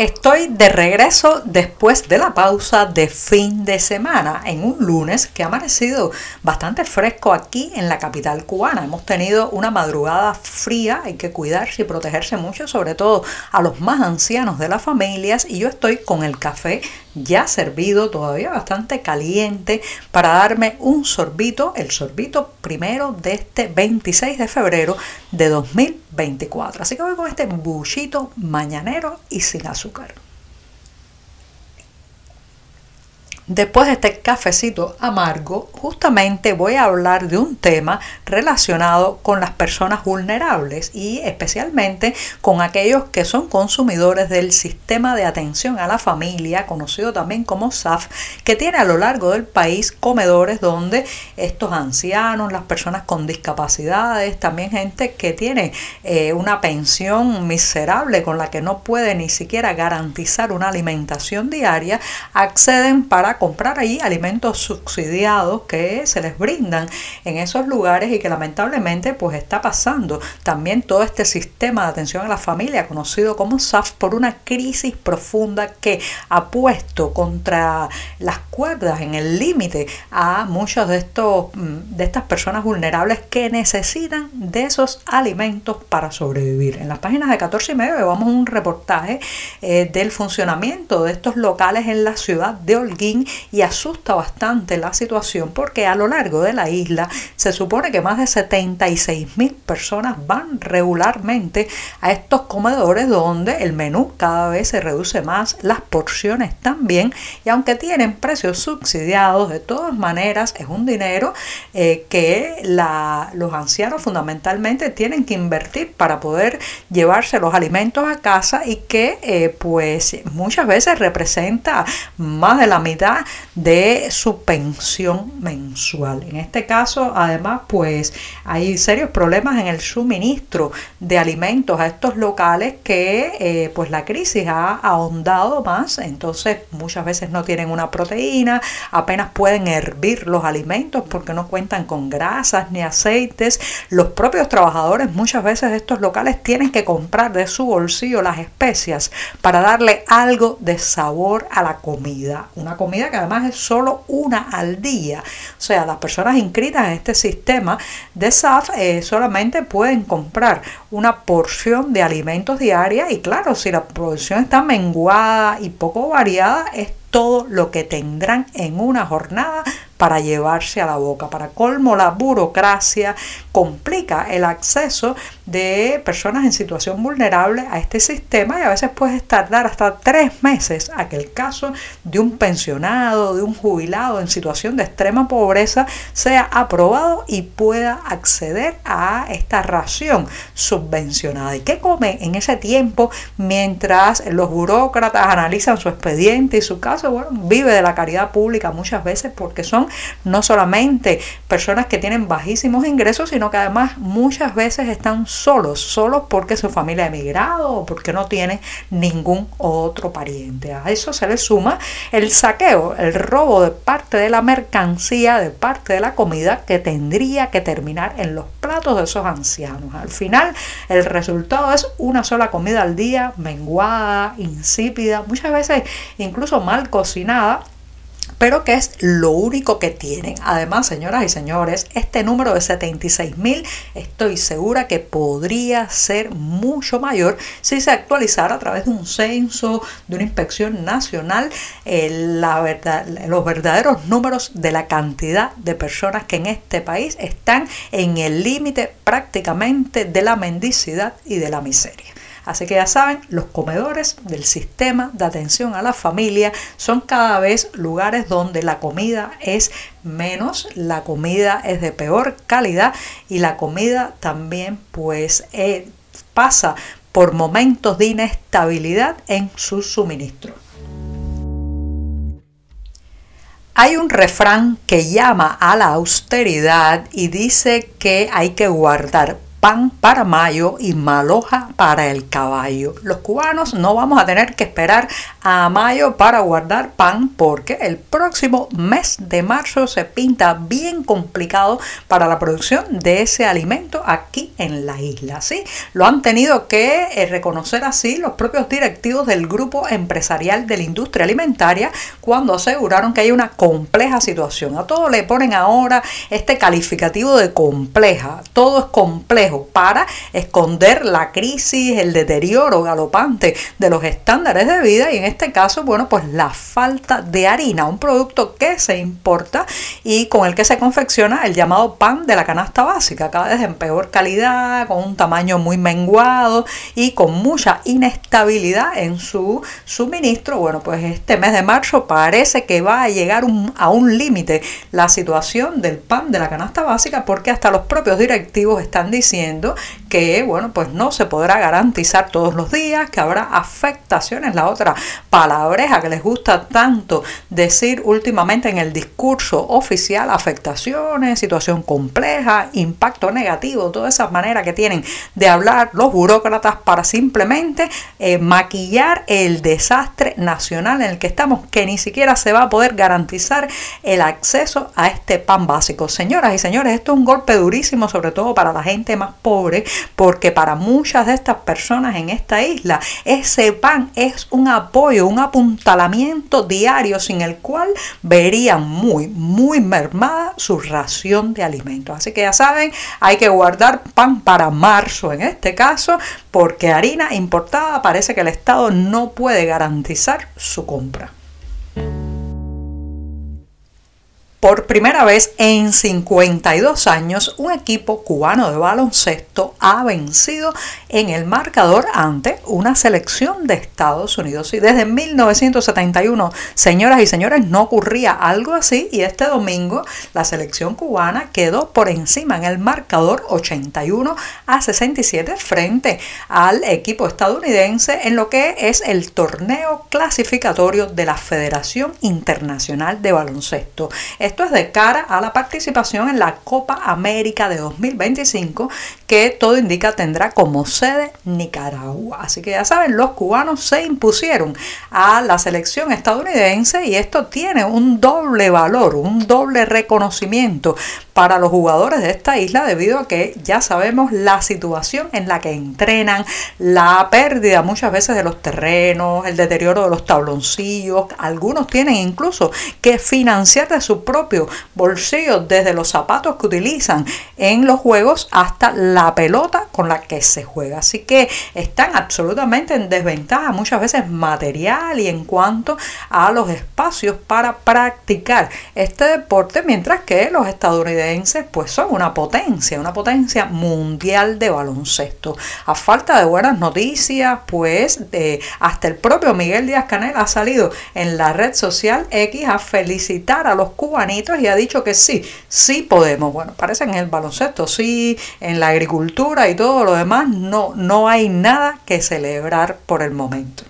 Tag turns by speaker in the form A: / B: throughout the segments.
A: Estoy de regreso después de la pausa de fin de semana, en un lunes que ha amanecido bastante fresco aquí en la capital cubana. Hemos tenido una madrugada fría, hay que cuidarse y protegerse mucho, sobre todo a los más ancianos de las familias, y yo estoy con el café ya servido, todavía bastante caliente, para darme un sorbito, el sorbito primero de este 26 de febrero de 2024. Así que voy con este buchito mañanero y sin azúcar azúcar. Después de este cafecito amargo, justamente voy a hablar de un tema relacionado con las personas vulnerables y especialmente con aquellos que son consumidores del sistema de atención a la familia, conocido también como SAF, que tiene a lo largo del país comedores donde estos ancianos, las personas con discapacidades, también gente que tiene eh, una pensión miserable con la que no puede ni siquiera garantizar una alimentación diaria, acceden para comprar ahí alimentos subsidiados que se les brindan en esos lugares y que lamentablemente pues está pasando también todo este sistema de atención a la familia conocido como SAF por una crisis profunda que ha puesto contra las cuerdas en el límite a muchos de estos mm, de estas personas vulnerables que necesitan de esos alimentos para sobrevivir. En las páginas de 14 y medio llevamos un reportaje eh, del funcionamiento de estos locales en la ciudad de Holguín y asusta bastante la situación porque a lo largo de la isla se supone que más de 76 mil personas van regularmente a estos comedores donde el menú cada vez se reduce más, las porciones también y aunque tienen precios subsidiados, de todas maneras es un dinero eh, que los ancianos fundamentalmente tienen que invertir para poder llevarse los alimentos a casa y que eh, pues muchas veces representa más de la mitad de su pensión mensual. En este caso, además, pues hay serios problemas en el suministro de alimentos a estos locales que eh, pues la crisis ha ahondado más, entonces muchas veces no tienen una proteína, apenas pueden hervir los alimentos porque no cuentan con grasas ni aceites. Los propios trabajadores muchas veces de estos locales tienen que comprar de su bolsillo las especias para darle algo de sabor a la comida. Una comida que además es solo una al día. O sea, las personas inscritas en este sistema de SAF eh, solamente pueden comprar una porción de alimentos diaria y claro, si la producción está menguada y poco variada, es todo lo que tendrán en una jornada para llevarse a la boca. Para colmo, la burocracia complica el acceso de personas en situación vulnerable a este sistema y a veces puede tardar hasta tres meses a que el caso de un pensionado, de un jubilado en situación de extrema pobreza sea aprobado y pueda acceder a esta ración subvencionada. ¿Y qué come en ese tiempo mientras los burócratas analizan su expediente y su caso? Bueno, vive de la caridad pública muchas veces porque son no solamente personas que tienen bajísimos ingresos, sino que además muchas veces están solos, solos porque su familia ha emigrado o porque no tiene ningún otro pariente. A eso se le suma el saqueo, el robo de parte de la mercancía, de parte de la comida que tendría que terminar en los platos de esos ancianos. Al final, el resultado es una sola comida al día, menguada, insípida, muchas veces incluso mal cocinada pero que es lo único que tienen. Además, señoras y señores, este número de 76 mil estoy segura que podría ser mucho mayor si se actualizara a través de un censo, de una inspección nacional, los verdaderos números de la cantidad de personas que en este país están en el límite prácticamente de la mendicidad y de la miseria. Así que ya saben, los comedores del sistema de atención a la familia son cada vez lugares donde la comida es menos, la comida es de peor calidad y la comida también pues eh, pasa por momentos de inestabilidad en su suministro. Hay un refrán que llama a la austeridad y dice que hay que guardar pan para mayo y maloja para el caballo. Los cubanos no vamos a tener que esperar a mayo para guardar pan porque el próximo mes de marzo se pinta bien complicado para la producción de ese alimento aquí en la isla. ¿sí? Lo han tenido que eh, reconocer así los propios directivos del grupo empresarial de la industria alimentaria cuando aseguraron que hay una compleja situación. A todo le ponen ahora este calificativo de compleja. Todo es complejo para esconder la crisis, el deterioro galopante de los estándares de vida y en este caso, bueno, pues la falta de harina, un producto que se importa y con el que se confecciona el llamado pan de la canasta básica, cada vez en peor calidad, con un tamaño muy menguado y con mucha inestabilidad en su suministro. Bueno, pues este mes de marzo parece que va a llegar a un límite la situación del pan de la canasta básica porque hasta los propios directivos están diciendo que, bueno, pues no se podrá garantizar todos los días, que habrá afectaciones, la otra palabreja que les gusta tanto decir últimamente en el discurso oficial, afectaciones, situación compleja, impacto negativo, toda esa manera que tienen de hablar los burócratas para simplemente eh, maquillar el desastre nacional en el que estamos, que ni siquiera se va a poder garantizar el acceso a este pan básico. Señoras y señores, esto es un golpe durísimo, sobre todo para la gente más pobre, porque para muchas de estas personas en esta isla, ese pan es un apoyo, un apuntalamiento diario sin el cual verían muy, muy mermada su ración de alimentos. Así que ya saben, hay que guardar pan para marzo en este caso, porque harina importada parece que el Estado no puede garantizar su compra. Por primera vez en 52 años, un equipo cubano de baloncesto ha vencido en el marcador ante una selección de Estados Unidos. Y desde 1971, señoras y señores, no ocurría algo así y este domingo la selección cubana quedó por encima en el marcador 81 a 67 frente al equipo estadounidense en lo que es el torneo clasificatorio de la Federación Internacional de Baloncesto. Esto es de cara a la participación en la Copa América de 2025 que todo indica tendrá como sede Nicaragua. Así que ya saben, los cubanos se impusieron a la selección estadounidense y esto tiene un doble valor, un doble reconocimiento para los jugadores de esta isla debido a que ya sabemos la situación en la que entrenan, la pérdida muchas veces de los terrenos, el deterioro de los tabloncillos, algunos tienen incluso que financiar de su propio bolsillo desde los zapatos que utilizan en los juegos hasta la pelota con la que se juega. Así que están absolutamente en desventaja muchas veces material y en cuanto a los espacios para practicar este deporte, mientras que los estadounidenses pues son una potencia, una potencia mundial de baloncesto. A falta de buenas noticias, pues de, hasta el propio Miguel Díaz Canel ha salido en la red social X a felicitar a los y ha dicho que sí, sí podemos. Bueno, parece en el baloncesto sí, en la agricultura y todo lo demás no, no hay nada que celebrar por el momento.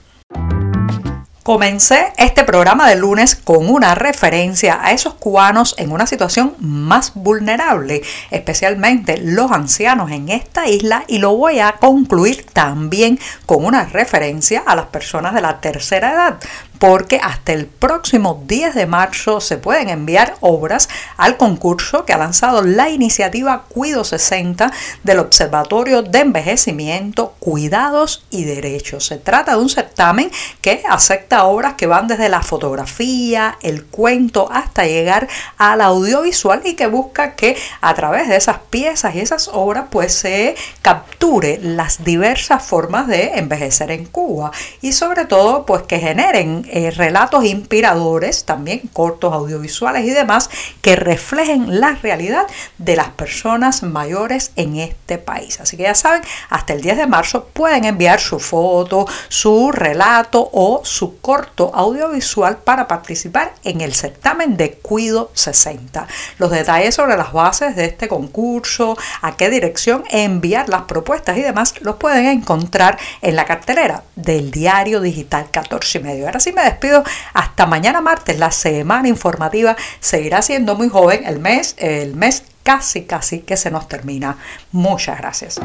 A: Comencé este programa de lunes con una referencia a esos cubanos en una situación más vulnerable, especialmente los ancianos en esta isla y lo voy a concluir también con una referencia a las personas de la tercera edad, porque hasta el próximo 10 de marzo se pueden enviar obras al concurso que ha lanzado la iniciativa Cuido 60 del Observatorio de Envejecimiento, Cuidados y Derechos. Se trata de un certamen que acepta obras que van desde la fotografía, el cuento, hasta llegar al audiovisual y que busca que a través de esas piezas y esas obras pues se capture las diversas formas de envejecer en Cuba y sobre todo pues que generen eh, relatos inspiradores, también cortos audiovisuales y demás, que reflejen la realidad de las personas mayores en este país. Así que ya saben, hasta el 10 de marzo pueden enviar su foto, su relato o su corto audiovisual para participar en el certamen de Cuido 60. Los detalles sobre las bases de este concurso, a qué dirección enviar las propuestas y demás, los pueden encontrar en la cartelera del diario digital 14 y medio. Ahora sí despido hasta mañana martes. La semana informativa seguirá siendo muy joven. El mes, el mes casi, casi que se nos termina. Muchas gracias.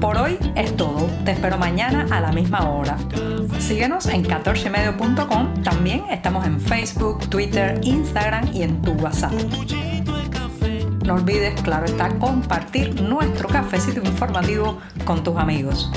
A: Por hoy es todo. Te espero mañana a la misma hora. Síguenos en 14medio.com. También estamos en Facebook, Twitter, Instagram y en tu WhatsApp. No olvides, claro está, compartir nuestro cafecito informativo con tus amigos.